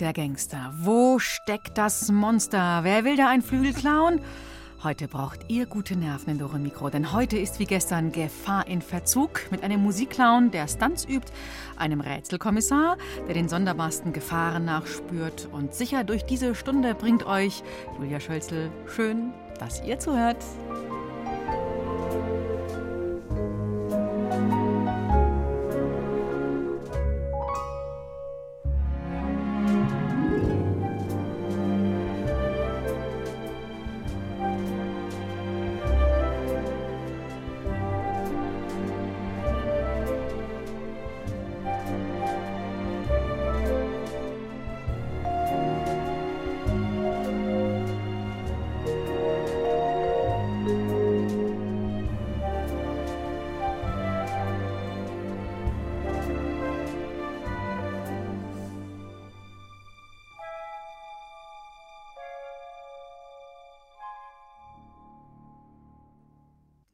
Der Gangster? Wo steckt das Monster? Wer will da einen Flügel klauen? Heute braucht ihr gute Nerven in Dore Mikro, denn heute ist wie gestern Gefahr in Verzug mit einem Musikclown, der Stunts übt, einem Rätselkommissar, der den sonderbarsten Gefahren nachspürt und sicher durch diese Stunde bringt euch Julia Schölzel. Schön, dass ihr zuhört.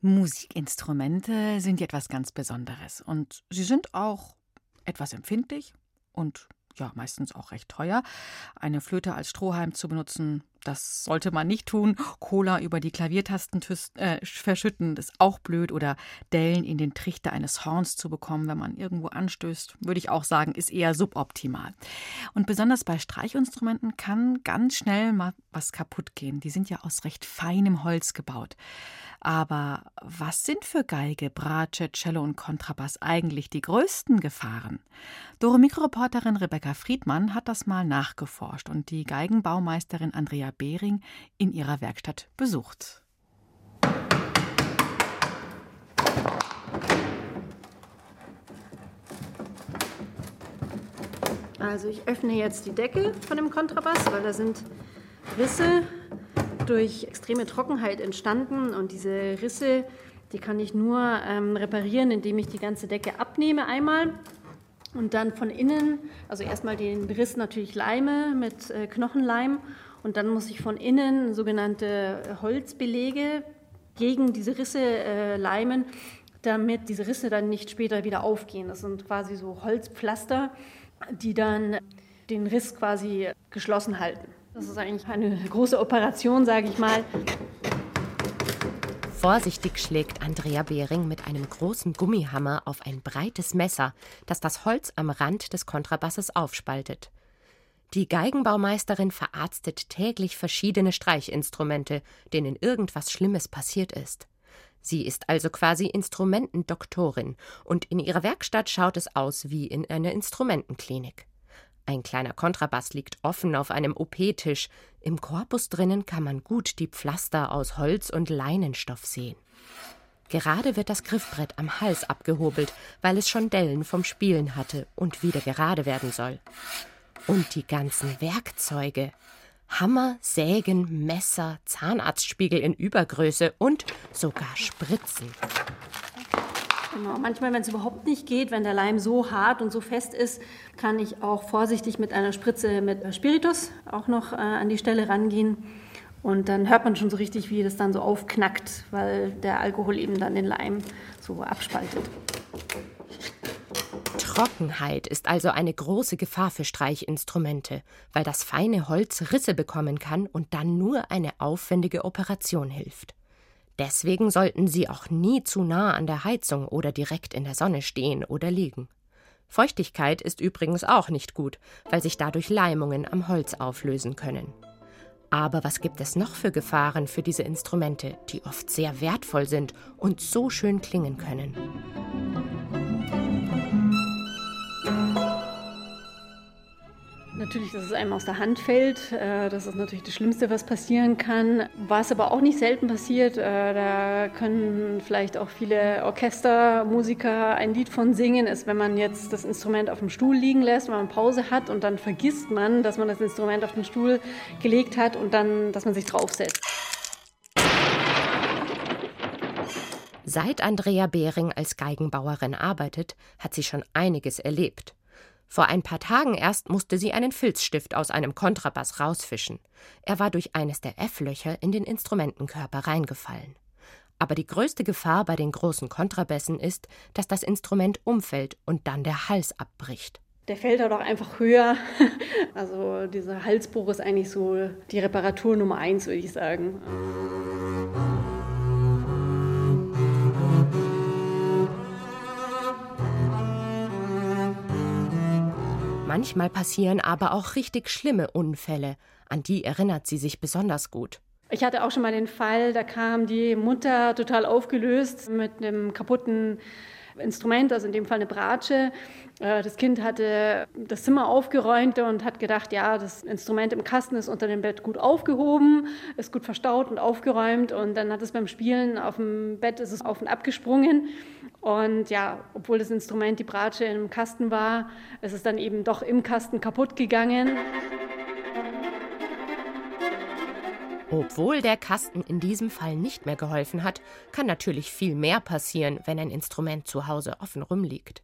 Musikinstrumente sind etwas ganz Besonderes und sie sind auch etwas empfindlich und ja, meistens auch recht teuer. Eine Flöte als Strohhalm zu benutzen, das sollte man nicht tun. Cola über die Klaviertasten äh, verschütten, ist auch blöd. Oder Dellen in den Trichter eines Horns zu bekommen, wenn man irgendwo anstößt, würde ich auch sagen, ist eher suboptimal. Und besonders bei Streichinstrumenten kann ganz schnell mal was kaputt gehen. Die sind ja aus recht feinem Holz gebaut. Aber was sind für Geige, Bratsche, Cello und Kontrabass eigentlich die größten Gefahren? Dore Mikroreporterin Rebecca Friedmann hat das mal nachgeforscht und die Geigenbaumeisterin Andrea Behring in ihrer Werkstatt besucht. Also ich öffne jetzt die Decke von dem Kontrabass, weil da sind Risse durch extreme Trockenheit entstanden und diese Risse, die kann ich nur ähm, reparieren, indem ich die ganze Decke abnehme einmal und dann von innen, also erstmal den Riss natürlich leime mit äh, Knochenleim und dann muss ich von innen sogenannte Holzbelege gegen diese Risse äh, leimen, damit diese Risse dann nicht später wieder aufgehen. Das sind quasi so Holzpflaster, die dann den Riss quasi geschlossen halten. Das ist eigentlich eine große Operation, sage ich mal. Vorsichtig schlägt Andrea Behring mit einem großen Gummihammer auf ein breites Messer, das das Holz am Rand des Kontrabasses aufspaltet. Die Geigenbaumeisterin verarztet täglich verschiedene Streichinstrumente, denen irgendwas Schlimmes passiert ist. Sie ist also quasi Instrumentendoktorin und in ihrer Werkstatt schaut es aus wie in einer Instrumentenklinik. Ein kleiner Kontrabass liegt offen auf einem OP-Tisch. Im Korpus drinnen kann man gut die Pflaster aus Holz und Leinenstoff sehen. Gerade wird das Griffbrett am Hals abgehobelt, weil es schon Dellen vom Spielen hatte und wieder gerade werden soll. Und die ganzen Werkzeuge. Hammer, Sägen, Messer, Zahnarztspiegel in Übergröße und sogar Spritzen. Genau. Manchmal, wenn es überhaupt nicht geht, wenn der Leim so hart und so fest ist, kann ich auch vorsichtig mit einer Spritze mit Spiritus auch noch äh, an die Stelle rangehen. Und dann hört man schon so richtig, wie das dann so aufknackt, weil der Alkohol eben dann den Leim so abspaltet. Trockenheit ist also eine große Gefahr für Streichinstrumente, weil das feine Holz Risse bekommen kann und dann nur eine aufwendige Operation hilft. Deswegen sollten sie auch nie zu nah an der Heizung oder direkt in der Sonne stehen oder liegen. Feuchtigkeit ist übrigens auch nicht gut, weil sich dadurch Leimungen am Holz auflösen können. Aber was gibt es noch für Gefahren für diese Instrumente, die oft sehr wertvoll sind und so schön klingen können? Natürlich, dass es einem aus der Hand fällt. Äh, das ist natürlich das Schlimmste, was passieren kann. Was aber auch nicht selten passiert, äh, da können vielleicht auch viele Orchestermusiker ein Lied von singen, ist, wenn man jetzt das Instrument auf dem Stuhl liegen lässt, wenn man Pause hat und dann vergisst man, dass man das Instrument auf den Stuhl gelegt hat und dann, dass man sich draufsetzt. Seit Andrea Behring als Geigenbauerin arbeitet, hat sie schon einiges erlebt. Vor ein paar Tagen erst musste sie einen Filzstift aus einem Kontrabass rausfischen. Er war durch eines der F-Löcher in den Instrumentenkörper reingefallen. Aber die größte Gefahr bei den großen Kontrabässen ist, dass das Instrument umfällt und dann der Hals abbricht. Der fällt halt auch einfach höher. Also dieser Halsbruch ist eigentlich so die Reparatur Nummer eins, würde ich sagen. Manchmal passieren aber auch richtig schlimme Unfälle, an die erinnert sie sich besonders gut. Ich hatte auch schon mal den Fall, da kam die Mutter total aufgelöst mit einem kaputten Instrument, also in dem Fall eine Bratsche. Äh, das Kind hatte das Zimmer aufgeräumt und hat gedacht, ja, das Instrument im Kasten ist unter dem Bett gut aufgehoben, ist gut verstaut und aufgeräumt. Und dann hat es beim Spielen auf dem Bett ist es auf und ab gesprungen. Und ja, obwohl das Instrument, die Bratsche im Kasten war, ist es dann eben doch im Kasten kaputt gegangen. Obwohl der Kasten in diesem Fall nicht mehr geholfen hat, kann natürlich viel mehr passieren, wenn ein Instrument zu Hause offen rumliegt.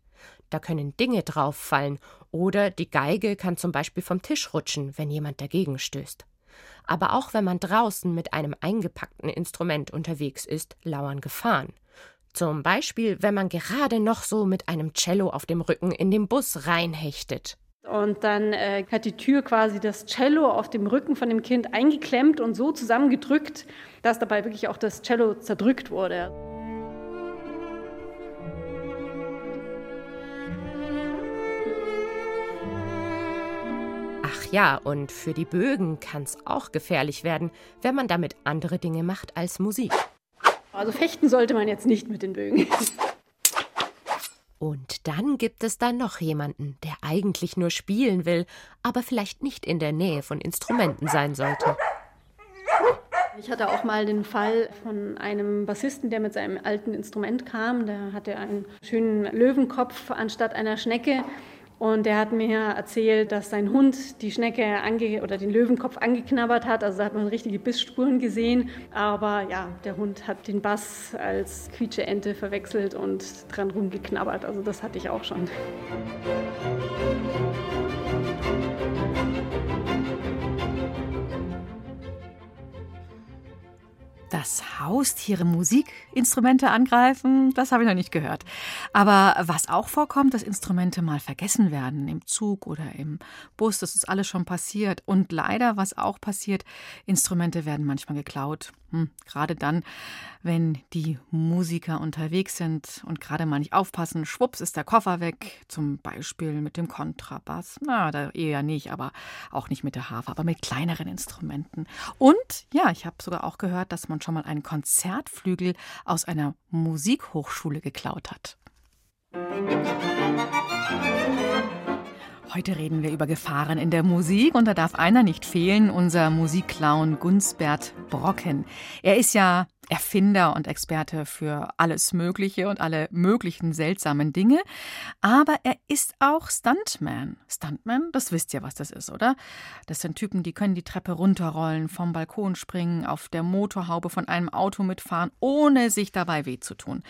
Da können Dinge drauffallen oder die Geige kann zum Beispiel vom Tisch rutschen, wenn jemand dagegen stößt. Aber auch wenn man draußen mit einem eingepackten Instrument unterwegs ist, lauern Gefahren. Zum Beispiel, wenn man gerade noch so mit einem Cello auf dem Rücken in den Bus reinhechtet. Und dann äh, hat die Tür quasi das Cello auf dem Rücken von dem Kind eingeklemmt und so zusammengedrückt, dass dabei wirklich auch das Cello zerdrückt wurde. Ach ja, und für die Bögen kann es auch gefährlich werden, wenn man damit andere Dinge macht als Musik. Also fechten sollte man jetzt nicht mit den Bögen. Und dann gibt es da noch jemanden, der eigentlich nur spielen will, aber vielleicht nicht in der Nähe von Instrumenten sein sollte. Ich hatte auch mal den Fall von einem Bassisten, der mit seinem alten Instrument kam. Der hatte einen schönen Löwenkopf anstatt einer Schnecke. Und er hat mir erzählt, dass sein Hund die Schnecke ange oder den Löwenkopf angeknabbert hat. Also da hat man richtige Bissspuren gesehen. Aber ja, der Hund hat den Bass als Quietscheente verwechselt und dran rumgeknabbert. Also das hatte ich auch schon. Dass Haustiere Musikinstrumente angreifen, das habe ich noch nicht gehört. Aber was auch vorkommt, dass Instrumente mal vergessen werden im Zug oder im Bus, das ist alles schon passiert. Und leider, was auch passiert, Instrumente werden manchmal geklaut. Hm, gerade dann, wenn die Musiker unterwegs sind und gerade mal nicht aufpassen, schwupps ist der Koffer weg, zum Beispiel mit dem Kontrabass. Na, da eher nicht, aber auch nicht mit der Harfe, aber mit kleineren Instrumenten. Und ja, ich habe sogar auch gehört, dass man schon mal einen Konzertflügel aus einer Musikhochschule geklaut hat. Heute reden wir über Gefahren in der Musik und da darf einer nicht fehlen, unser Musikclown Gunsbert Brocken. Er ist ja Erfinder und Experte für alles Mögliche und alle möglichen seltsamen Dinge. Aber er ist auch Stuntman. Stuntman, das wisst ihr, was das ist, oder? Das sind Typen, die können die Treppe runterrollen, vom Balkon springen, auf der Motorhaube von einem Auto mitfahren, ohne sich dabei weh zu tun.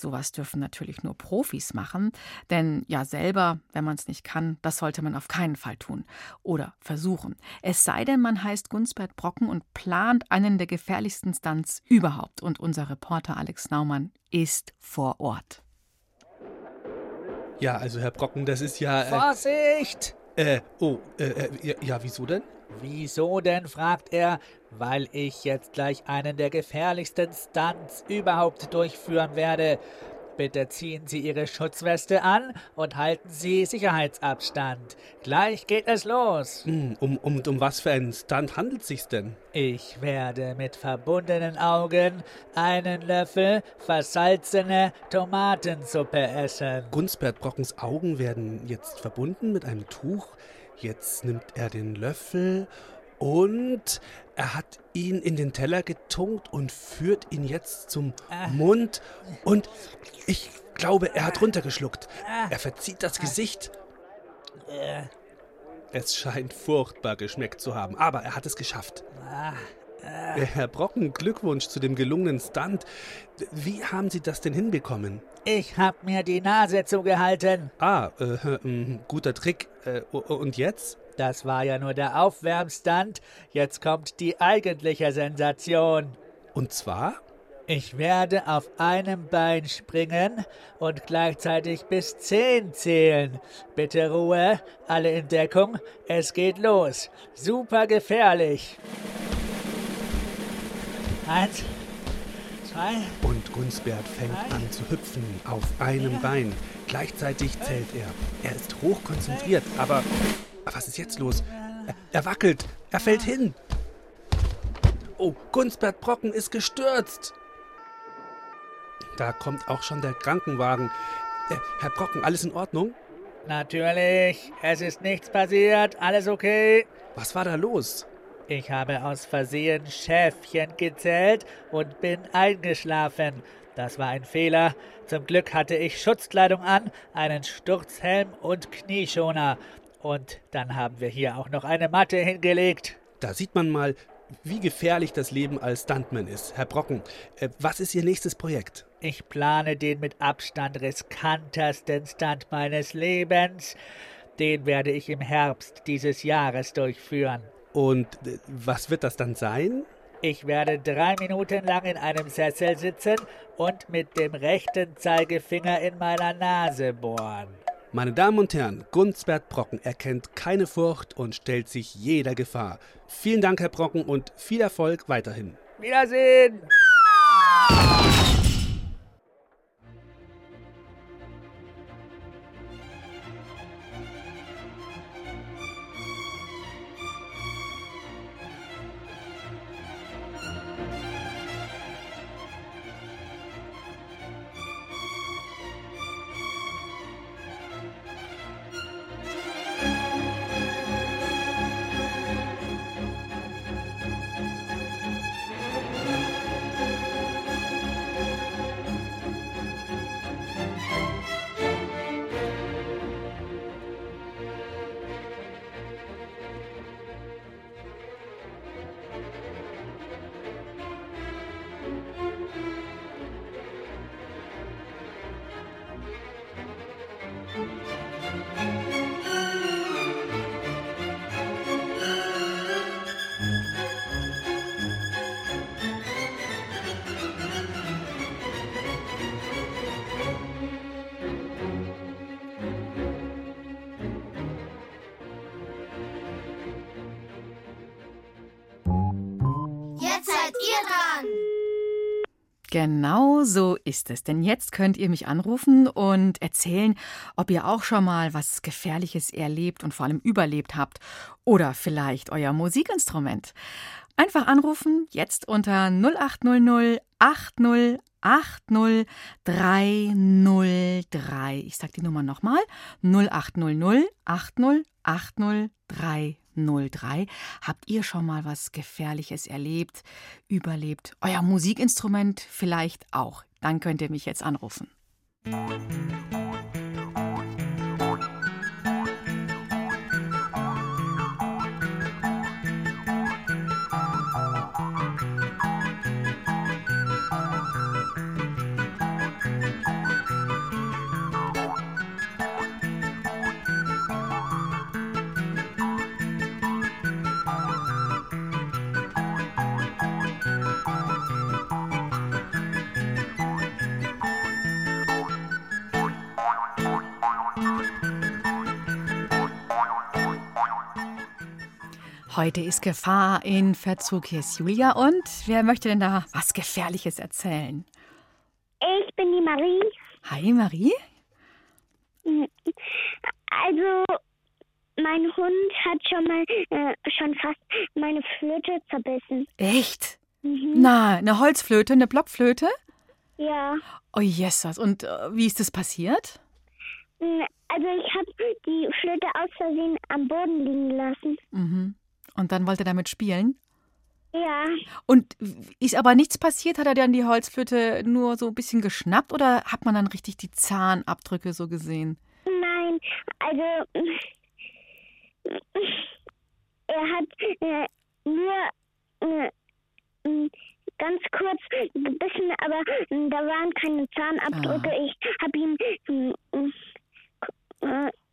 Sowas dürfen natürlich nur Profis machen, denn ja selber, wenn man es nicht kann, das sollte man auf keinen Fall tun oder versuchen. Es sei denn, man heißt Gunsbert Brocken und plant einen der gefährlichsten Stunts überhaupt. Und unser Reporter Alex Naumann ist vor Ort. Ja, also Herr Brocken, das ist ja. Äh, Vorsicht! Äh, oh, äh, äh ja, ja, wieso denn? Wieso denn, fragt er, weil ich jetzt gleich einen der gefährlichsten Stunts überhaupt durchführen werde. Bitte ziehen Sie Ihre Schutzweste an und halten Sie Sicherheitsabstand. Gleich geht es los. Hm, um, um, um was für einen Stunt handelt es sich denn? Ich werde mit verbundenen Augen einen Löffel versalzene Tomatensuppe essen. Gunsbert Brockens Augen werden jetzt verbunden mit einem Tuch. Jetzt nimmt er den Löffel und er hat ihn in den Teller getunkt und führt ihn jetzt zum Mund. Und ich glaube, er hat runtergeschluckt. Er verzieht das Gesicht. Es scheint furchtbar geschmeckt zu haben, aber er hat es geschafft. Äh, Herr Brocken, Glückwunsch zu dem gelungenen Stunt. Wie haben Sie das denn hinbekommen? Ich hab mir die Nase zugehalten. Ah, äh, äh, guter Trick. Äh, und jetzt? Das war ja nur der Aufwärmstand. Jetzt kommt die eigentliche Sensation. Und zwar? Ich werde auf einem Bein springen und gleichzeitig bis zehn zählen. Bitte Ruhe, alle in Deckung, es geht los. Super gefährlich. Eins. Und Gunsbert fängt an zu hüpfen auf einem Bein. Gleichzeitig zählt er. Er ist hochkonzentriert, aber was ist jetzt los? Er, er wackelt, er fällt hin. Oh, Gunsbert Brocken ist gestürzt. Da kommt auch schon der Krankenwagen. Äh, Herr Brocken, alles in Ordnung? Natürlich, es ist nichts passiert, alles okay. Was war da los? Ich habe aus Versehen Schäfchen gezählt und bin eingeschlafen. Das war ein Fehler. Zum Glück hatte ich Schutzkleidung an, einen Sturzhelm und Knieschoner. Und dann haben wir hier auch noch eine Matte hingelegt. Da sieht man mal, wie gefährlich das Leben als Stuntman ist. Herr Brocken, äh, was ist Ihr nächstes Projekt? Ich plane den mit Abstand riskantesten Stunt meines Lebens. Den werde ich im Herbst dieses Jahres durchführen. Und äh, was wird das dann sein? Ich werde drei Minuten lang in einem Sessel sitzen und mit dem rechten Zeigefinger in meiner Nase bohren. Meine Damen und Herren, Gunsbert Brocken erkennt keine Furcht und stellt sich jeder Gefahr. Vielen Dank, Herr Brocken, und viel Erfolg weiterhin. Wiedersehen! Genau so ist es. Denn jetzt könnt ihr mich anrufen und erzählen, ob ihr auch schon mal was Gefährliches erlebt und vor allem überlebt habt. Oder vielleicht euer Musikinstrument. Einfach anrufen, jetzt unter 0800 80 80 303. Ich sag die Nummer nochmal. 0800 80 80 303. Habt ihr schon mal was Gefährliches erlebt, überlebt? Euer Musikinstrument vielleicht auch. Dann könnt ihr mich jetzt anrufen. Heute ist Gefahr in Verzug. Hier ist Julia und wer möchte denn da was Gefährliches erzählen? Ich bin die Marie. Hi Marie. Also, mein Hund hat schon mal äh, schon fast meine Flöte zerbissen. Echt? Na, eine Holzflöte, eine Blockflöte? Ja, Oh Jesus. Und äh, wie ist das passiert? Hm, Also ich habe die Flöte aus Versehen am Boden liegen lassen. Mhm. Und dann wollte er damit spielen? Ja, Und ist aber nichts passiert? Hat er dann die Holzflöte nur so ein bisschen geschnappt oder hat man dann richtig die Zahnabdrücke so gesehen? nein, also er hat äh, nur äh, ganz kurz gebissen, aber äh, da waren keine Zahnabdrücke. Ich habe ihn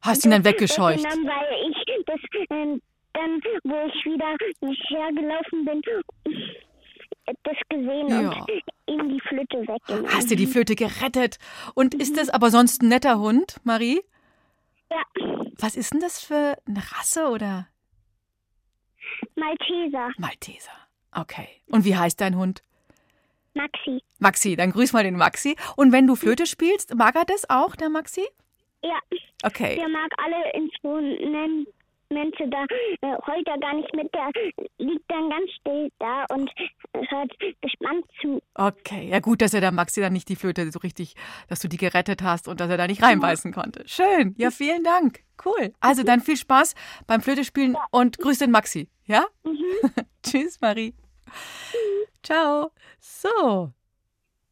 Hast ihn dann weggescheucht? weil ich das dann, wo ich wieder hergelaufen bin, das gesehen Ja. und ihm die Flöte weggenommen. Hast du die Flöte gerettet? Und ist das aber sonst ein netter Hund, Marie? Ja, Was ist denn das für eine Rasse oder Malteser, Malteser? Okay. Und wie heißt dein Hund? Maxi. Maxi, dann grüß mal den Maxi. Und wenn du Flöte spielst, mag er das auch, der Maxi? Ja, Okay. der mag alle Instrumente, da äh, heult er gar nicht mit, der liegt dann ganz still da und hört gespannt zu. Okay, ja gut, dass er der Maxi dann nicht die Flöte so richtig, dass du die gerettet hast und dass er da nicht reinbeißen konnte. Schön, ja vielen Dank, cool. Also dann viel Spaß beim Flötespielen und grüß den Maxi, ja? Tschüss, Marie. Ciao. So.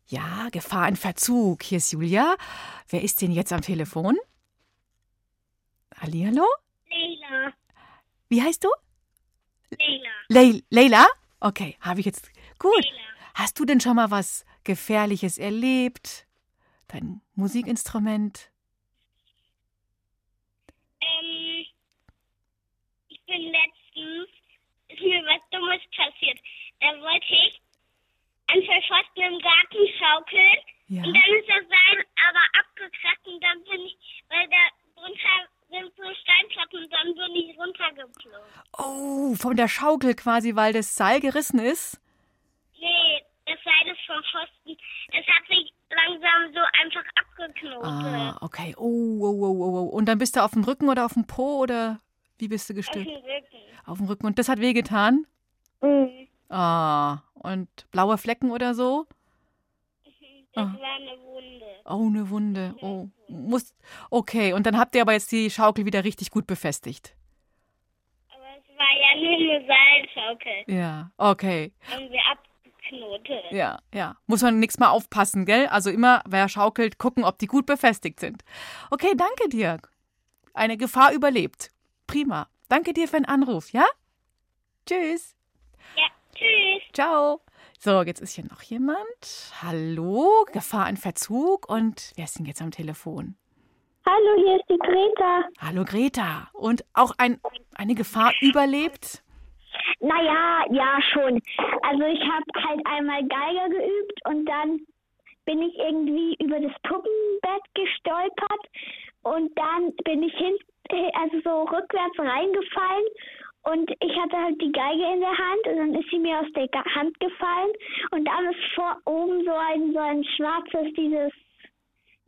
Ja, Gefahr in Verzug. Hier ist Julia. Wer ist denn jetzt am Telefon? Hallihallo? Leila, Wie heißt du? Leila, Leil Leila? Okay, habe ich jetzt. Gut. Hast du denn schon mal was Gefährliches erlebt? Dein Musikinstrument? Ähm, ich bin letztens, ist mir was Dummes passiert. Da wollte ich an im Garten schaukeln Ja. und dann ist das Seil aber abgekratzt und dann bin ich, weil da drunter sind so Steinplatten und dann bin ich runtergeflogen. Oh, von der Schaukel quasi, weil das Seil gerissen ist? Nee, das Seil ist vom Pfosten. Es hat sich langsam so einfach abgeknotet. Ah, okay. Oh, oh, oh, oh, oh. Und dann bist du auf dem Rücken oder auf dem Po oder wie bist du Auf gestürzt? dem Rücken. Auf dem Rücken. Und das hat wehgetan? Mhm. Ah, und blaue Flecken oder so? Das Ah. war eine Wunde. Oh, eine Wunde. Oh, muss. Okay, und dann habt ihr aber jetzt die Schaukel wieder richtig gut befestigt. Aber es war ja nur eine Seilschaukel. Ja, okay. Irgendwie abgeknotet. Ja, ja. Muss man nächstes Mal aufpassen, gell? Also immer, wer schaukelt, gucken, ob die gut befestigt sind. Okay, danke dir. Eine Gefahr überlebt. Prima. Danke dir für den Anruf, ja? Tschüss. Ja, tschüss. Ciao. So, jetzt ist hier noch jemand. Hallo, Gefahr in Verzug. Und wer ist denn jetzt am Telefon? Hallo, hier ist die Greta. Hallo, Greta. Und auch ein, eine Gefahr überlebt? Naja, ja schon. Also ich habe halt einmal Geige geübt und dann bin ich irgendwie über das Puppenbett gestolpert und dann bin ich hin, also so rückwärts reingefallen und ich hatte halt die Geige in der Hand und dann ist sie mir aus der Hand gefallen und dann ist vor oben so ein so ein schwarzes dieses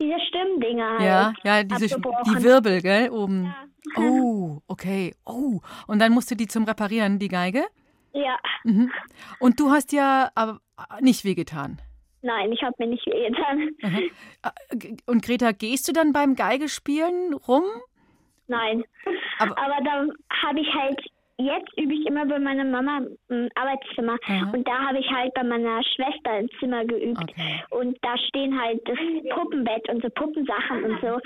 diese Stimmdinger halt. Ja, ja, diese, die Wirbel, gell, oben. Oh, okay. Oh, und dann musst du die zum Reparieren, die Geige? Ja, Mhm. Und du hast ja aber nicht wehgetan. nein, ich habe mir nicht wehgetan. Äh, Und Greta, gehst du dann beim Geigespielen rum? Nein. Aber- Aber, dann habe ich halt, jetzt übe ich immer bei meiner Mama im Arbeitszimmer. Aha. Und da habe ich halt bei meiner Schwester im Zimmer geübt. Okay. Und da stehen halt das Puppenbett und so Puppensachen und so.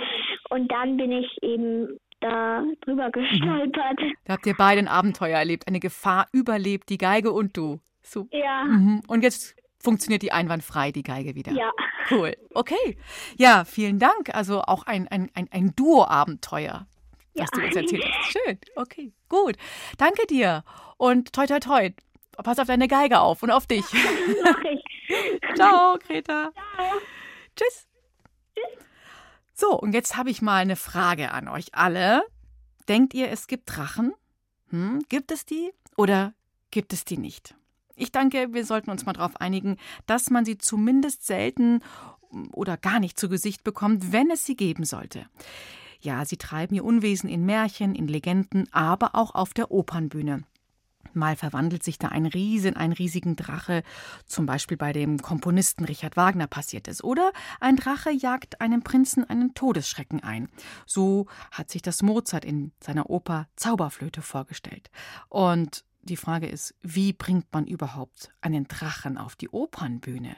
Und dann bin ich eben da drüber gestolpert. Da habt ihr beide ein Abenteuer erlebt, eine Gefahr überlebt, die Geige und du. Super. Ja, Mhm. Und jetzt funktioniert die einwandfrei, die Geige wieder. ja. Cool. Okay. Ja, vielen Dank. Also auch ein, ein, ein, ein Duo-Abenteuer, das Ja. du uns erzählt hast. Schön. Okay, gut. Danke dir. Und toi, toi, toi. Pass auf deine Geige auf und auf dich. Mach ich. Ciao, Greta. Tschüss. So, und jetzt habe ich mal eine Frage an euch alle. Denkt ihr, es gibt Drachen? Hm, gibt es die oder gibt es die nicht? Ich denke, wir sollten uns mal darauf einigen, dass man sie zumindest selten oder gar nicht zu Gesicht bekommt, wenn es sie geben sollte. Ja, sie treiben ihr Unwesen in Märchen, in Legenden, aber auch auf der Opernbühne. Mal verwandelt sich da ein Riese in einen riesigen Drache, zum Beispiel bei dem Komponisten Richard Wagner passiert es. Oder ein Drache jagt einem Prinzen einen Todesschrecken ein. So hat sich das Mozart in seiner Oper Zauberflöte vorgestellt. Und die Frage ist, wie bringt man überhaupt einen Drachen auf die Opernbühne?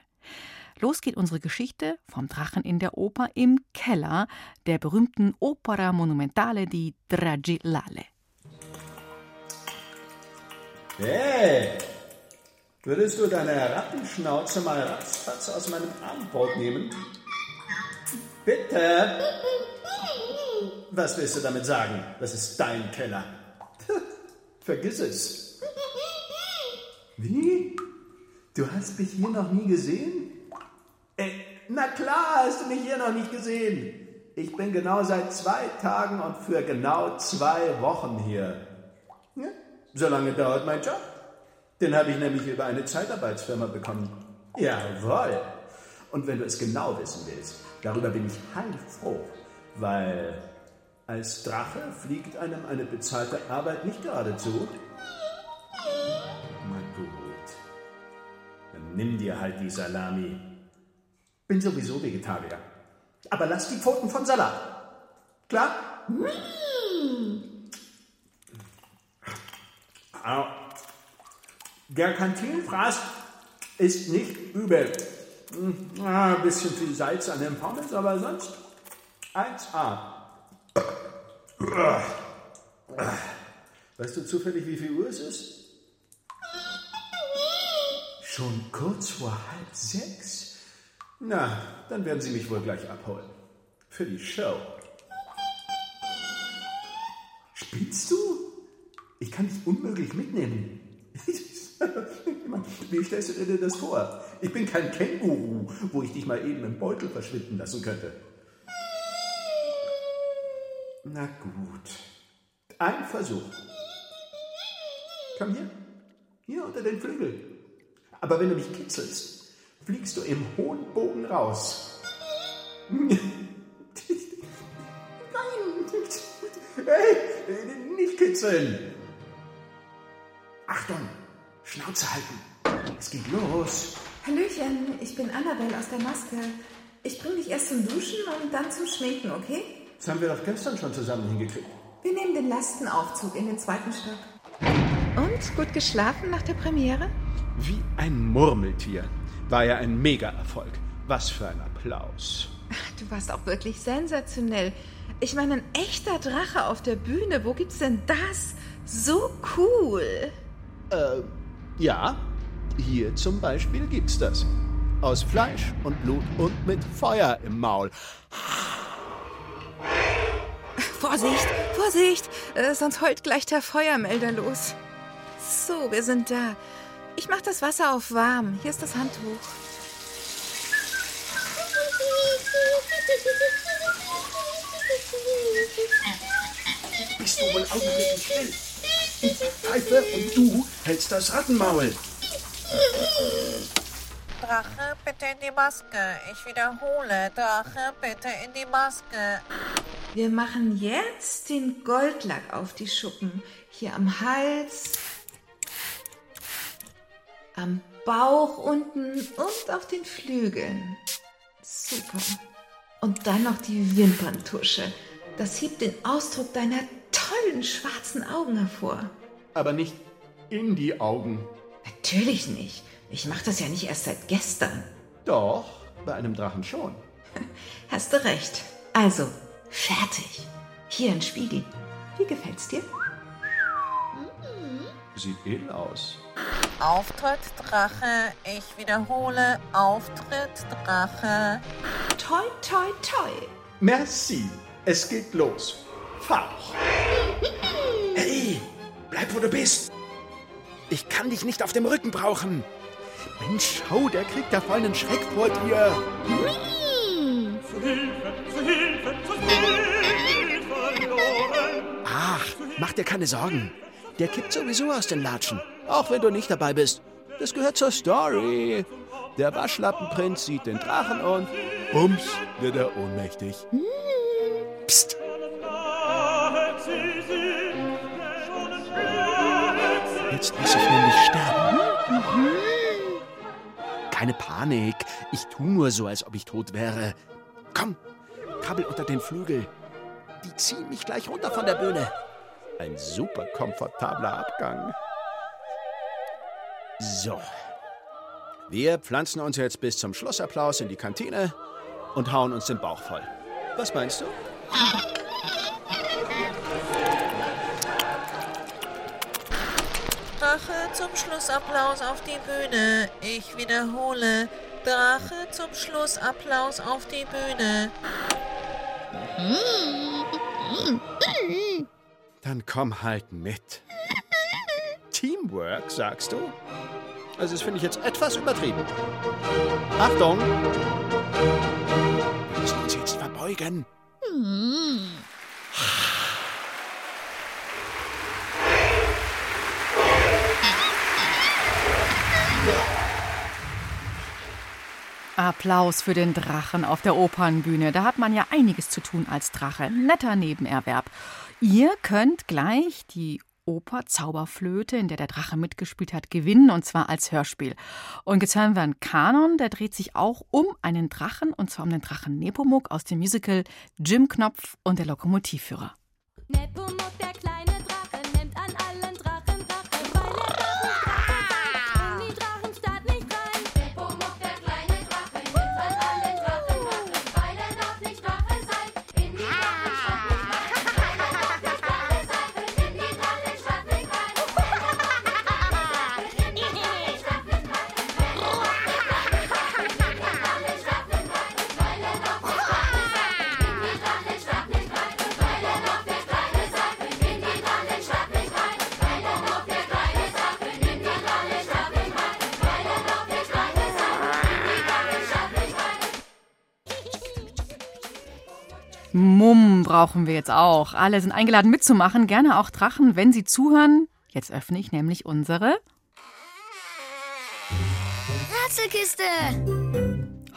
Los geht unsere Geschichte vom Drachen in der Oper im Keller der berühmten Opera Monumentale di Dragilale. Hey, würdest du deine Rattenschnauze mal ratzfatz aus meinem Armbrot nehmen? Bitte. Was willst du damit sagen? Das ist dein Keller. Vergiss es. Wie? Du hast mich hier noch nie gesehen? Äh, na klar hast du mich hier noch nicht gesehen. Ich bin genau seit zwei Tagen und für genau zwei Wochen hier. Ja? So lange dauert mein Job. Den habe ich nämlich über eine Zeitarbeitsfirma bekommen. Jawohl. Und wenn du es genau wissen willst, darüber bin ich heilfroh, weil als Drache fliegt einem eine bezahlte Arbeit nicht geradezu. Na gut. Dann nimm dir halt die Salami. Bin sowieso Vegetarier. Aber lass die Pfoten von Salat. Klar? Au. Der Kantinenfraß ist nicht übel. Hm, ah, Ein bisschen viel Salz an den Pommes, aber sonst 1A. Weißt du zufällig, wie viel Uhr es ist? Schon kurz vor halb sechs? Na, dann werden Sie mich wohl gleich abholen. Für die Show. Spinnst du? Ich kann dich unmöglich mitnehmen. Wie stellst du dir das vor? Ich bin kein Känguru, wo ich dich mal eben im Beutel verschwinden lassen könnte. Na gut. Ein Versuch. Komm hier. Hier unter den Flügel. Aber wenn du mich kitzelst, fliegst du im hohen Bogen raus. Nein! Hey, nicht kitzeln! Achtung! Schnauze halten! Es geht los! Hallöchen, ich bin Annabelle aus der Maske. Ich bringe dich erst zum Duschen und dann zum Schminken, okay? Das haben wir doch gestern schon zusammen hingekriegt. Wir nehmen den Lastenaufzug in den zweiten Stock. Und gut geschlafen nach der Premiere? Wie ein Murmeltier. War ja ein Mega-Erfolg. Was für ein Applaus. Du warst auch wirklich sensationell. Ich meine, ein echter Drache auf der Bühne, wo gibt's denn das? So cool. Äh, ja, hier zum Beispiel gibt's das. Aus Fleisch und Blut und mit Feuer im Maul. Vorsicht, Vorsicht, äh, sonst heult gleich der Feuermelder los. So, wir sind da. Ich mach das Wasser auf warm. Hier ist das Handtuch. Bist du wohl augenblicklich still? Ich pfeife und du hältst das Rattenmaul. Drache, bitte in die Maske. Ich wiederhole, Drache, bitte in die Maske. Wir machen jetzt den Goldlack auf die Schuppen. Hier am Hals, am Bauch unten und auf den Flügeln. Super. Und dann noch die Wimperntusche. Das hebt den Ausdruck deiner tollen schwarzen Augen hervor. Aber nicht in die Augen. Natürlich nicht. Ich mache das ja nicht erst seit gestern. Doch, bei einem Drachen schon. Hast du recht. Also, fertig. Hier ein Spiegel. Wie gefällt's dir? Sieht edel aus. Auftritt, Drache. Ich wiederhole, Auftritt, Drache. Toi, toi, toi. Merci. Es geht los. Fauch. Hey, bleib wo du bist. Ich kann dich nicht auf dem Rücken brauchen. Mensch, schau, der kriegt da voll einen Schreck vor dir. Ach, mach dir keine Sorgen. Der kippt sowieso aus den Latschen. Auch wenn du nicht dabei bist. Das gehört zur Story. Der Waschlappenprinz sieht den Drachen und bums, wird er ohnmächtig. Psst. Jetzt muss ich nämlich sterben. Keine Panik. Ich tu nur so, als ob ich tot wäre. Komm, krabbel unter den Flügel. Die ziehen mich gleich runter von der Bühne. Ein super komfortabler Abgang. So. Wir pflanzen uns jetzt bis zum Schlussapplaus in die Kantine und hauen uns den Bauch voll. Was meinst du? Drache zum Schlussapplaus auf die Bühne. Ich wiederhole. Drache zum Schlussapplaus auf die Bühne. Dann komm halt mit. Teamwork, sagst du? Also, das finde ich jetzt etwas übertrieben. Achtung! Wir müssen uns jetzt verbeugen. Applaus für den Drachen auf der Opernbühne. Da hat man ja einiges zu tun als Drache. Netter Nebenerwerb. Ihr könnt gleich die Oper Zauberflöte, in der der Drache mitgespielt hat, gewinnen und zwar als Hörspiel. Und jetzt hören wir einen Kanon, der dreht sich auch um einen Drachen und zwar um den Drachen Nepomuk aus dem Musical Jim Knopf und der Lokomotivführer. Nepomuk, der kleine Mumm brauchen wir jetzt auch. Alle sind eingeladen mitzumachen, gerne auch Drachen, wenn sie zuhören. Jetzt öffne ich nämlich unsere Rätselkiste.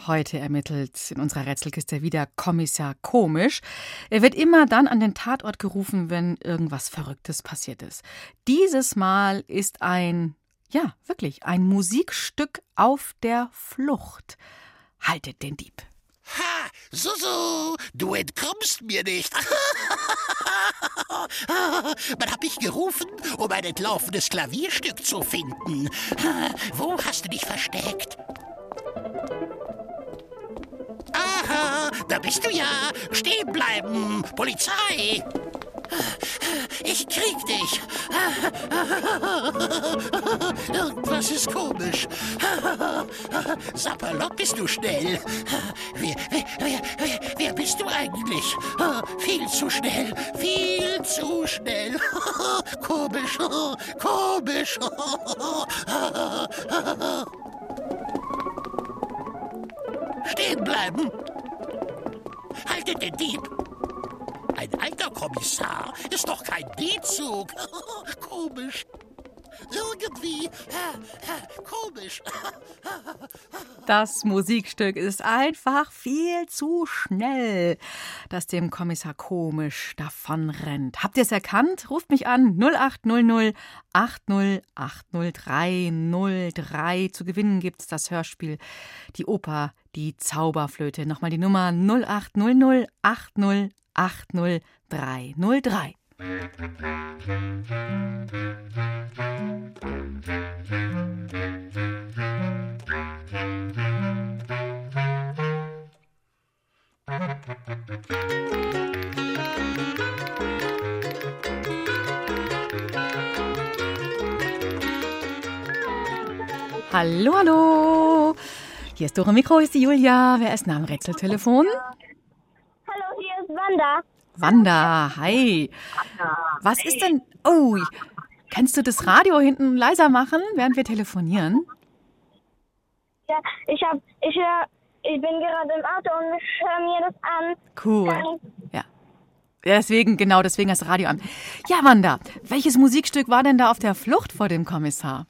Heute ermittelt in unserer Rätselkiste wieder Kommissar Komisch. Er wird immer dann an den Tatort gerufen, wenn irgendwas Verrücktes passiert ist. Dieses Mal ist ein, ja, wirklich, ein Musikstück auf der Flucht. Haltet den Dieb. Ha, Susu, du entkommst mir nicht. Man hat mich gerufen, um ein entlaufenes Klavierstück zu finden. Wo hast du dich versteckt? Aha, da bist du ja. Stehen bleiben, Polizei. Ich krieg dich. Irgendwas ist komisch. Sapperlock, bist du schnell. Wer, wer, wer, wer, bist du eigentlich? Viel zu schnell, viel zu schnell. Komisch, komisch. Stehen bleiben. Haltet den Dieb. Ein alter Kommissar ist doch kein D-Zug. Komisch. Irgendwie äh, äh, komisch. Das Musikstück ist einfach viel zu schnell, dass dem Kommissar komisch davonrennt. Habt ihr es erkannt? Ruft mich an 0800 8080303. Zu gewinnen gibt es das Hörspiel Die Oper Die Zauberflöte. Nochmal die Nummer 0800 8080303. Hallo, hallo. Hier ist Dore Mikro, ist die Julia. Wer ist nah am Rätseltelefon? Wanda. Wanda, hi. Was ist denn. Oh, kannst du das Radio hinten leiser machen, während wir telefonieren? Ja, ich hab, ich ich bin gerade im Auto und ich höre mir das an. Cool. Ja. Deswegen, genau, deswegen das Radio an. Ja, Wanda, welches Musikstück war denn da auf der Flucht vor dem Kommissar?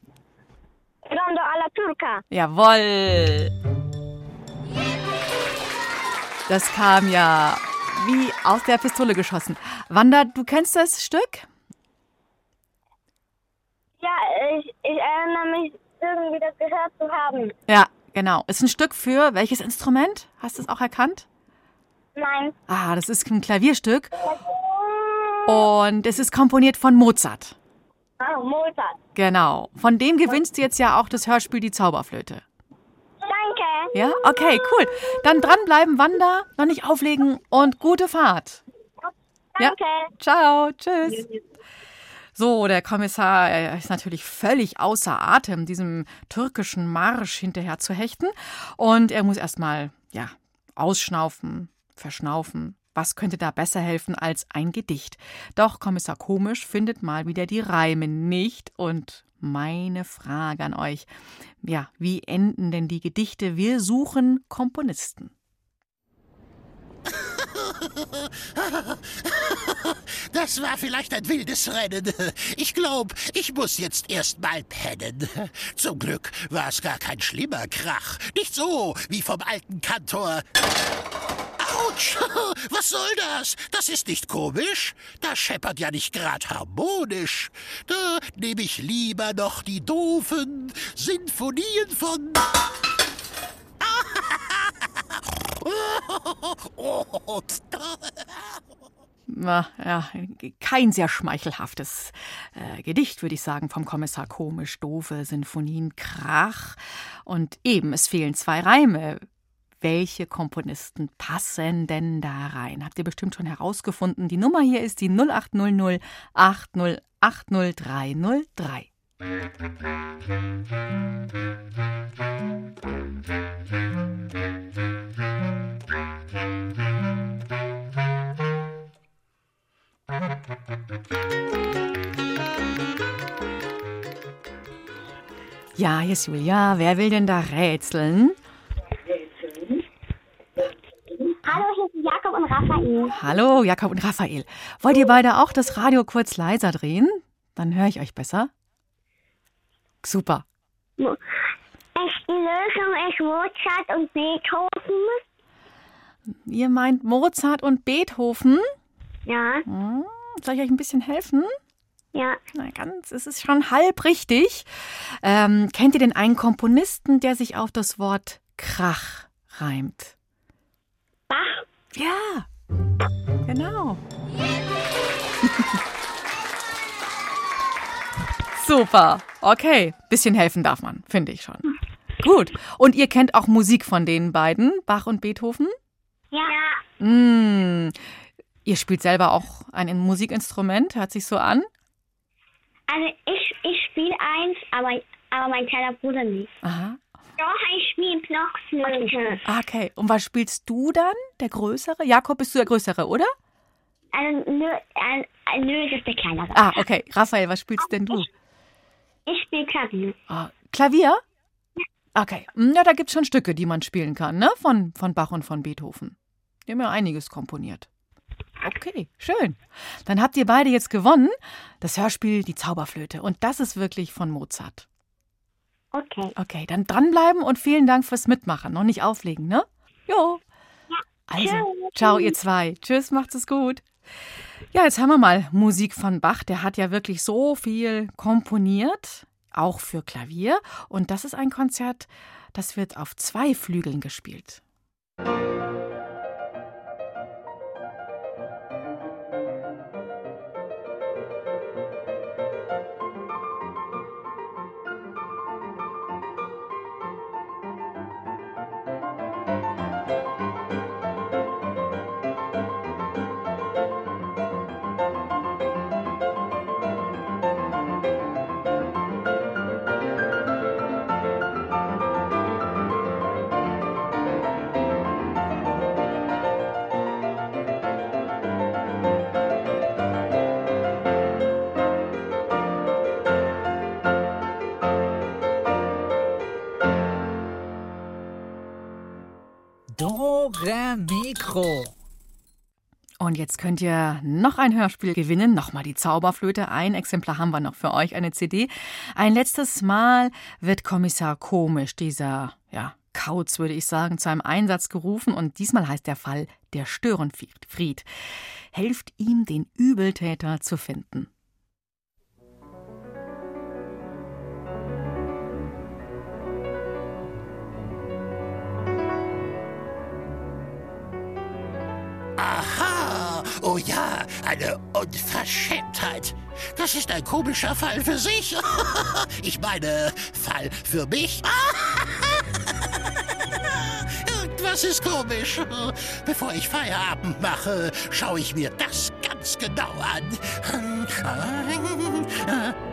Rondo alla Turca. Jawoll. Das kam ja wie aus der Pistole geschossen. Wanda, du kennst das Stück? Ja, ich, ich erinnere mich irgendwie das gehört zu haben. Ja, genau. Ist ein Stück für welches Instrument? Hast du es auch erkannt? Nein. Ah, das ist ein Klavierstück. Und es ist komponiert von Mozart. Ah, Mozart. Genau. Von dem gewinnst du jetzt ja auch das Hörspiel Die Zauberflöte. Ja? Okay, cool. Dann dranbleiben, Wanda, noch nicht auflegen und gute Fahrt. Danke. Ja. Ciao, tschüss. So, der Kommissar ist natürlich völlig außer Atem, diesem türkischen Marsch hinterher zu hechten. Und er muss erstmal, ja, ausschnaufen, verschnaufen. Was könnte da besser helfen als ein Gedicht? Doch Kommissar Komisch findet mal wieder die Reime nicht. Und meine Frage an euch: Ja, wie enden denn die Gedichte? Wir suchen Komponisten. Das war vielleicht ein wildes Rennen. Ich glaube, ich muss jetzt erst mal pennen. Zum Glück war es gar kein schlimmer Krach. Nicht so wie vom alten Kantor. Autsch! Was soll das? Das ist nicht komisch. Das scheppert ja nicht grad harmonisch. Da nehme ich lieber noch die doofen Sinfonien von. Na, ja, kein sehr schmeichelhaftes äh, Gedicht, würde ich sagen, vom Kommissar Komisch, doofe Sinfonien, Krach. Und eben, es fehlen zwei Reime. Welche Komponisten passen denn da rein? Habt ihr bestimmt schon herausgefunden. Die Nummer hier ist die 0800 8080303. Ja, hier ist Julia. Wer will denn da rätseln? Hallo, hier sind Jakob und Hallo, Jakob und Raphael. Wollt ihr beide auch das Radio kurz leiser drehen? Dann höre ich euch besser. Super. Ist die Lösung ist Mozart und Beethoven? Ihr meint Mozart und Beethoven? Ja. Hm, soll ich euch ein bisschen helfen? Ja. Na, ganz, es ist schon halb richtig. Ähm, kennt ihr denn einen Komponisten, der sich auf das Wort Krach reimt? Bach? Ja, genau. Super. Okay, bisschen helfen darf man, finde ich schon. Gut. Und ihr kennt auch Musik von den beiden, Bach und Beethoven? Ja. Mm. Ihr spielt selber auch ein Musikinstrument, hört sich so an? Also ich, ich spiele eins, aber, aber mein kleiner Bruder nicht. Aha. Doch, ich spiele Blockflöte. Ah, Okay. Und was spielst du dann? Der Größere? Jakob, bist du der Größere, oder? Also, nö, äh, nö, das ist der kleinere. Ah, okay. Raphael, was spielst denn du? Ich spiele Klavier. Ah, Klavier? Okay. Na, da gibt's schon Stücke, die man spielen kann, ne? Von, von Bach und von Beethoven. Die haben ja einiges komponiert. Okay, schön. Dann habt ihr beide jetzt gewonnen. Das Hörspiel Die Zauberflöte. Und das ist wirklich von Mozart. Okay. Okay, dann dranbleiben und vielen Dank fürs Mitmachen. Noch nicht auflegen, ne? Jo. Also, ciao, ihr zwei. Tschüss, macht's es gut. Ja, jetzt haben wir mal Musik von Bach. Der hat ja wirklich so viel komponiert, auch für Klavier. Und das ist ein Konzert, das wird auf zwei Flügeln gespielt. Mikro. Und jetzt könnt ihr noch ein Hörspiel gewinnen. Nochmal die Zauberflöte. Ein Exemplar haben wir noch für euch, eine CD. Ein letztes Mal wird Kommissar Komisch, dieser, ja, Kauz, würde ich sagen, zu einem Einsatz gerufen. Und diesmal heißt der Fall der Störenfried. Helft ihm, den Übeltäter zu finden. Eine Unverschämtheit. Das ist ein komischer Fall für sich. Ich meine, Fall für mich. Irgendwas ist komisch. Bevor ich Feierabend mache, schaue ich mir das ganz genau an.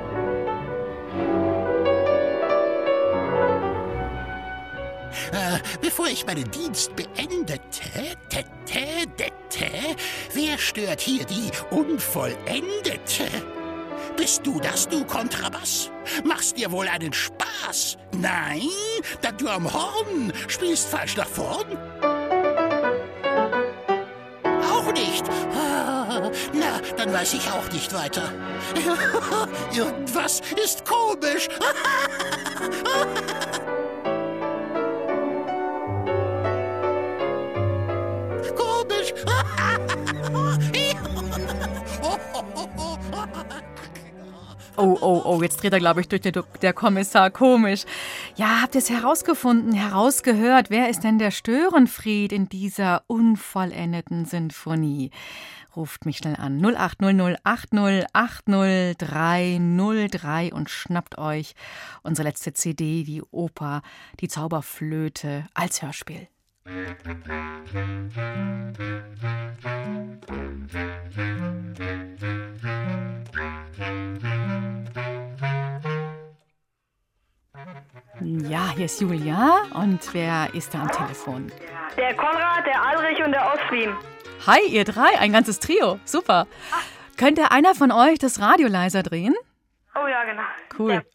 Äh, bevor ich meinen Dienst beendete, wer stört hier die Unvollendete? Bist du das, du Kontrabass? Machst dir wohl einen Spaß? Nein, da du am Horn spielst falsch nach vorn? Auch nicht? Ah, Na, dann weiß ich auch nicht weiter. Irgendwas ist. Komisch. Oh, oh, oh, jetzt dreht er, glaube ich, durch der, der Kommissar komisch. Ja, habt ihr es herausgefunden, herausgehört? Wer ist denn der Störenfried in dieser unvollendeten Sinfonie? Ruft mich schnell an 0800 80 80 303 und schnappt euch unsere letzte CD, die Oper Die Zauberflöte als Hörspiel. Ja, hier ist Julia und wer ist da am Telefon? Der Konrad, der Alrich und der Ostwin. Hi, ihr drei, ein ganzes Trio. Super. Könnte einer von euch das Radio leiser drehen? Oh ja, genau. Cool.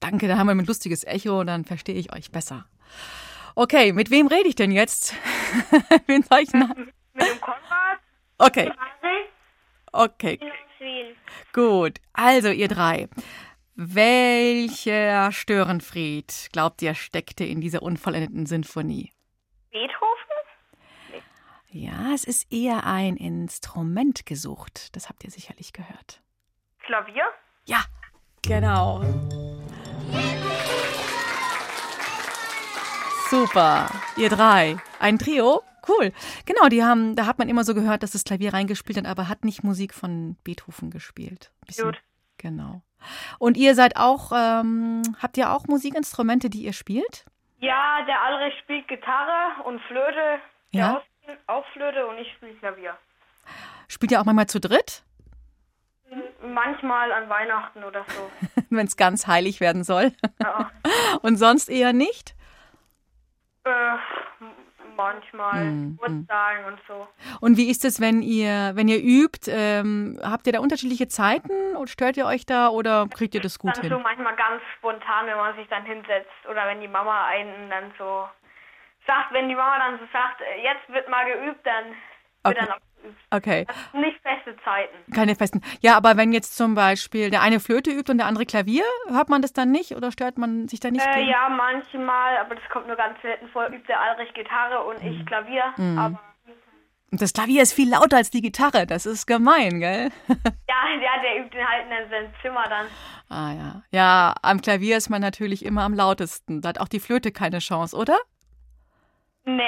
Danke, da haben wir ein lustiges Echo, dann verstehe ich euch besser. Okay, mit wem rede ich denn jetzt? Wen soll ich nach? Mit dem Konrad. Okay, okay. Gut, also ihr drei. Welcher Störenfried, glaubt ihr, steckte in dieser unvollendeten Sinfonie? Beethoven? Ja, es ist eher ein Instrument gesucht. Das habt ihr sicherlich gehört. Klavier? Ja, genau. Super, ihr drei. Ein Trio? Cool. Genau, die haben, da hat man immer so gehört, dass das Klavier reingespielt hat, aber hat nicht Musik von Beethoven gespielt. Bisschen, Gut. Genau. Und ihr seid auch, ähm, habt ihr auch Musikinstrumente, die ihr spielt? Ja, der Alrich spielt Gitarre und Flöte. Ja. Auch Flöte und ich spiele Klavier. Spielt ihr auch manchmal zu dritt, Manchmal an Weihnachten oder so. wenn es ganz heilig werden soll? Ja. Und sonst eher nicht? Äh, manchmal. Hm, Geburtstagen und so. Und wie ist es, wenn ihr, wenn ihr übt? Ähm, habt ihr da unterschiedliche Zeiten und stört ihr euch da oder kriegt ihr das gut dann hin? so manchmal ganz spontan, wenn man sich dann hinsetzt oder wenn die Mama einen dann so sagt, wenn die Mama dann so sagt, äh, jetzt wird mal geübt, dann Okay. Okay, Also nicht feste Zeiten. keine festen. Ja, aber wenn jetzt zum Beispiel der eine Flöte übt und der andere Klavier, hört man das dann nicht oder stört man sich da nicht? Äh, ja, manchmal, aber das kommt nur ganz selten vor, übt der Alrich Gitarre und ich Klavier. Mhm. Aber das Klavier ist viel lauter als die Gitarre. Das ist gemein, gell? ja, ja, der übt ihn halt in seinem Zimmer dann. ah ja. Ja, am Klavier ist man natürlich immer am lautesten. Da hat auch die Flöte keine Chance, oder? Nee.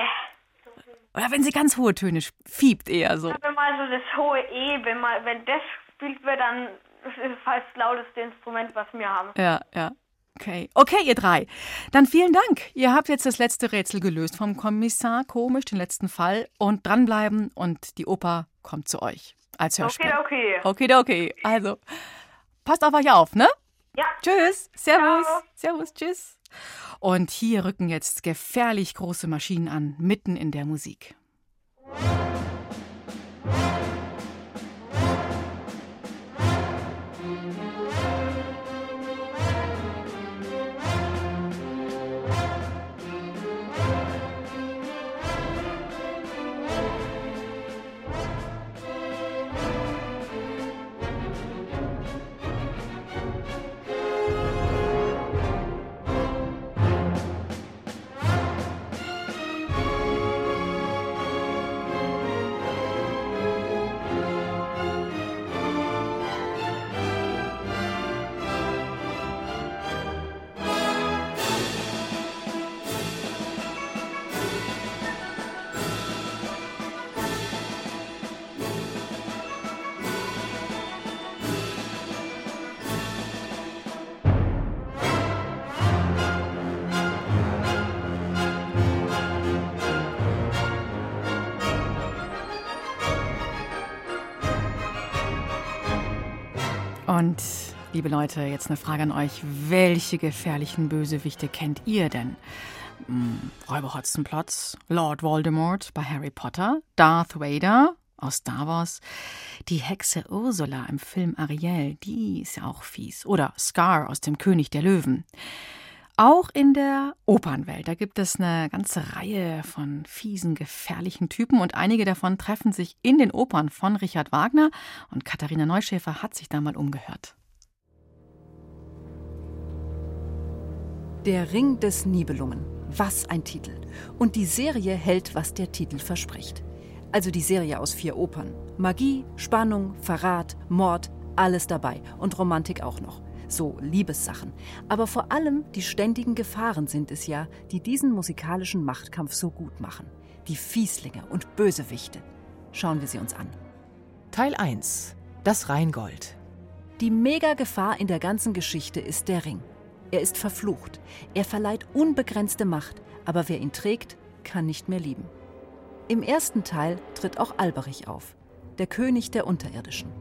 Oder wenn sie ganz hohe Töne fiebt eher so. Wenn mal so das hohe E, wenn mal, wenn das gespielt wird, dann ist es fast das lauteste Instrument, was wir haben. Ja, ja. Okay. Okay, ihr drei. Dann vielen Dank. Ihr habt jetzt das letzte Rätsel gelöst vom Kommissar. Komisch, den letzten Fall. Und dranbleiben und die Oper kommt zu euch als Hörspiel. Okay, okay. Okay, okay. Also, passt auf euch auf, ne? Ja. Tschüss. Servus. Servus. Tschüss. Und hier rücken jetzt gefährlich große Maschinen an, mitten in der Musik. Und liebe Leute, jetzt eine Frage an euch. Welche gefährlichen Bösewichte kennt ihr denn? Hm, Räuber Hotzenplotz, Lord Voldemort bei Harry Potter, Darth Vader aus Star Wars, die Hexe Ursula im Film Ariel, die ist ja auch fies. Oder Scar aus dem König der Löwen. Auch in der Opernwelt, da gibt es eine ganze Reihe von fiesen, gefährlichen Typen und einige davon treffen sich in den Opern von Richard Wagner und Katharina Neuschäfer hat sich da mal umgehört. Der Ring des Nibelungen. Was ein Titel. Und die Serie hält, was der Titel verspricht. Also die Serie aus vier Opern. Magie, Spannung, Verrat, Mord, alles dabei. Und Romantik auch noch. So Liebessachen. Aber vor allem die ständigen Gefahren sind es ja, die diesen musikalischen Machtkampf so gut machen. Die Fieslinge und Bösewichte. Schauen wir sie uns an. Teil 1. Das Rheingold. Die Mega-Gefahr in der ganzen Geschichte ist der Ring. Er ist verflucht. Er verleiht unbegrenzte Macht, aber wer ihn trägt, kann nicht mehr lieben. Im ersten Teil tritt auch Alberich auf, der König der Unterirdischen.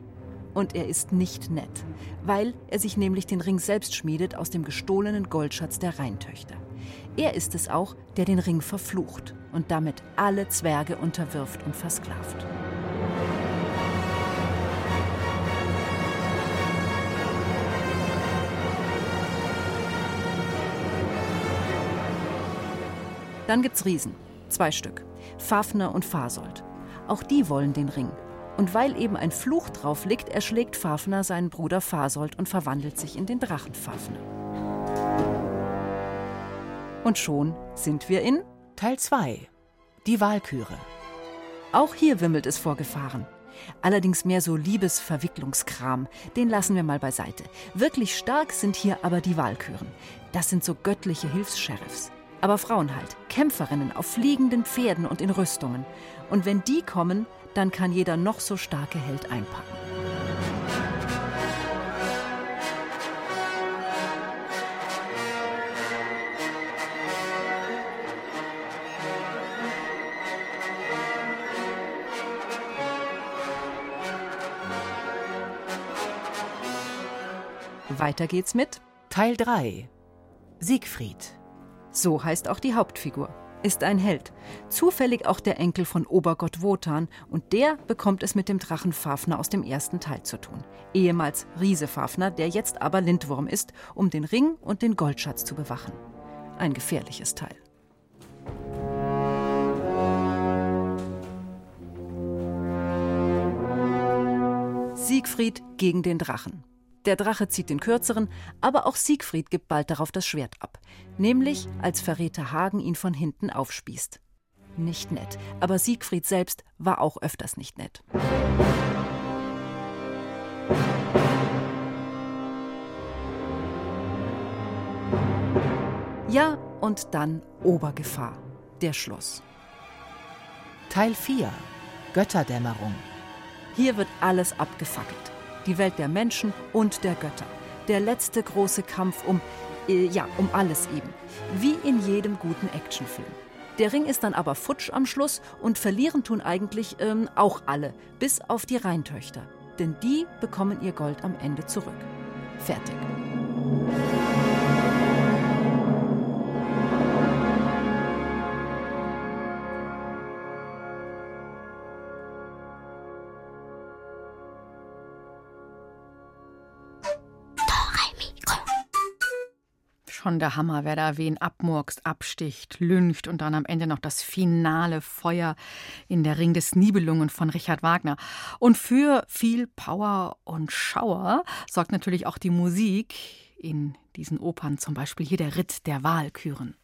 Und er ist nicht nett, weil er sich nämlich den Ring selbst schmiedet aus dem gestohlenen Goldschatz der Rheintöchter. Er ist es auch, der den Ring verflucht und damit alle Zwerge unterwirft und versklavt. Dann gibt's Riesen, zwei Stück, Fafner und Fasold. Auch die wollen den Ring. Und weil eben ein Fluch drauf liegt, erschlägt Fafner seinen Bruder Fasold und verwandelt sich in den Drachen Fafner. Und schon sind wir in Teil 2. Die Walküre. Auch hier wimmelt es vor Gefahren. Allerdings mehr so Liebesverwicklungskram. Den lassen wir mal beiseite. Wirklich stark sind hier aber die Walküren. Das sind so göttliche Hilfs-Sheriffs. Aber Frauen halt, Kämpferinnen auf fliegenden Pferden und in Rüstungen. Und wenn die kommen, dann kann jeder noch so starke Held einpacken. Weiter geht's mit Teil 3. Siegfried. So heißt auch die Hauptfigur. Ist ein Held. Zufällig auch der Enkel von Obergott Wotan. Und der bekommt es mit dem Drachen Fafner aus dem ersten Teil zu tun. Ehemals Riese Fafner, der jetzt aber Lindwurm ist, um den Ring und den Goldschatz zu bewachen. Ein gefährliches Teil. Siegfried gegen den Drachen. Der Drache zieht den kürzeren, aber auch Siegfried gibt bald darauf das Schwert ab. Nämlich, als Verräter Hagen ihn von hinten aufspießt. Nicht nett, aber Siegfried selbst war auch öfters nicht nett. Ja, und dann Obergefahr. Der Schluss. Teil 4. Götterdämmerung. Hier wird alles abgefackelt. Die Welt der Menschen und der Götter. Der letzte große Kampf um, äh, ja, um alles eben. Wie in jedem guten Actionfilm. Der Ring ist dann aber futsch am Schluss und verlieren tun eigentlich ähm, auch alle, bis auf die Rheintöchter. Denn die bekommen ihr Gold am Ende zurück. Fertig. Schon der Hammer, wer da wen abmurkst, absticht, lyncht und dann am Ende noch das finale Feuer in der Ring des Nibelungen von Richard Wagner. Und für viel Power und Schauer sorgt natürlich auch die Musik in diesen Opern, zum Beispiel hier der Ritt der Walküren.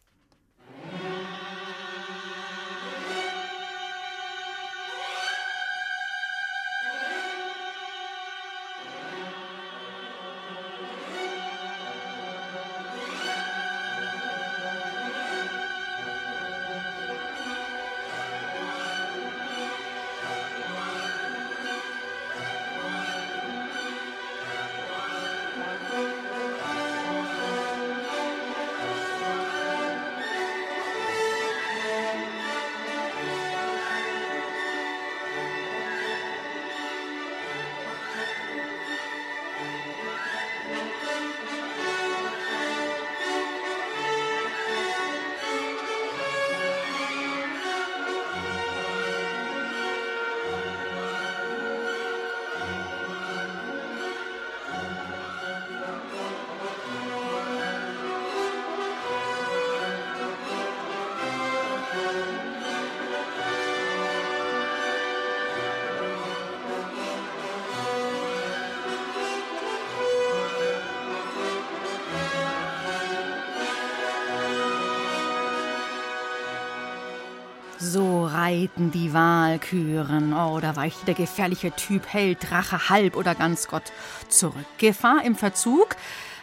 Reiten die Walküren. Oh, da weicht der gefährliche Typ Held, Drache, Halb oder ganz Gott zurück. Gefahr im Verzug.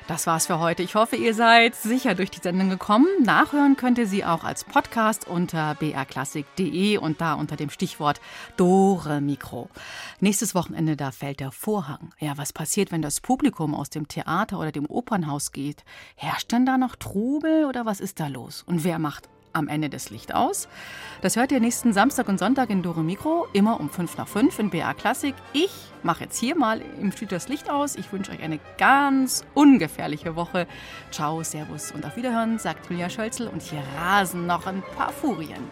Das war's für heute. Ich hoffe, ihr seid sicher durch die Sendung gekommen. Nachhören könnt ihr sie auch als Podcast unter brklassik.de und da unter dem Stichwort Dore Mikro. Nächstes Wochenende, da fällt der Vorhang. Ja, was passiert, wenn das Publikum aus dem Theater oder dem Opernhaus geht? Herrscht denn da noch Trubel oder was ist da los? Und wer macht am Ende das Licht aus. Das hört ihr nächsten Samstag und Sonntag in Dore Mikro, immer um 5 nach 5 in BA Klassik. Ich mache jetzt hier mal im Studio das Licht aus. Ich wünsche euch eine ganz ungefährliche Woche. Ciao, Servus und auf Wiederhören, sagt Julia Schölzel und hier rasen noch ein paar Furien.